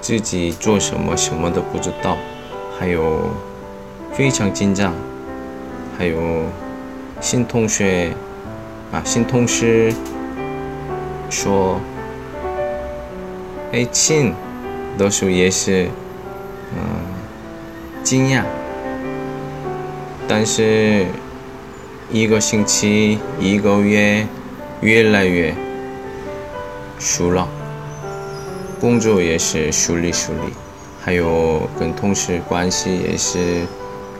自己做什么什么都不知道，还有非常紧张，还有新同学啊，新同事说：“哎，亲，的时候也是，嗯，惊讶。”但是一个星期、一个月，越来越熟了，工作也是顺利顺利，还有跟同事关系也是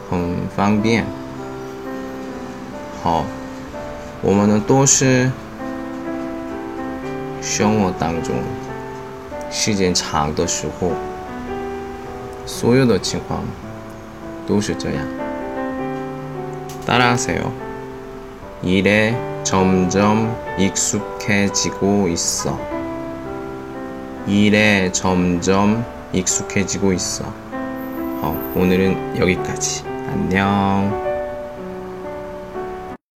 很方便。好，我们呢都是生活当中时间长的时候，所有的情况都是这样。따라하세요。 일에점점익숙해지고있어 일에 점점 익숙해지고 있어好，오늘은 여기까지 안녕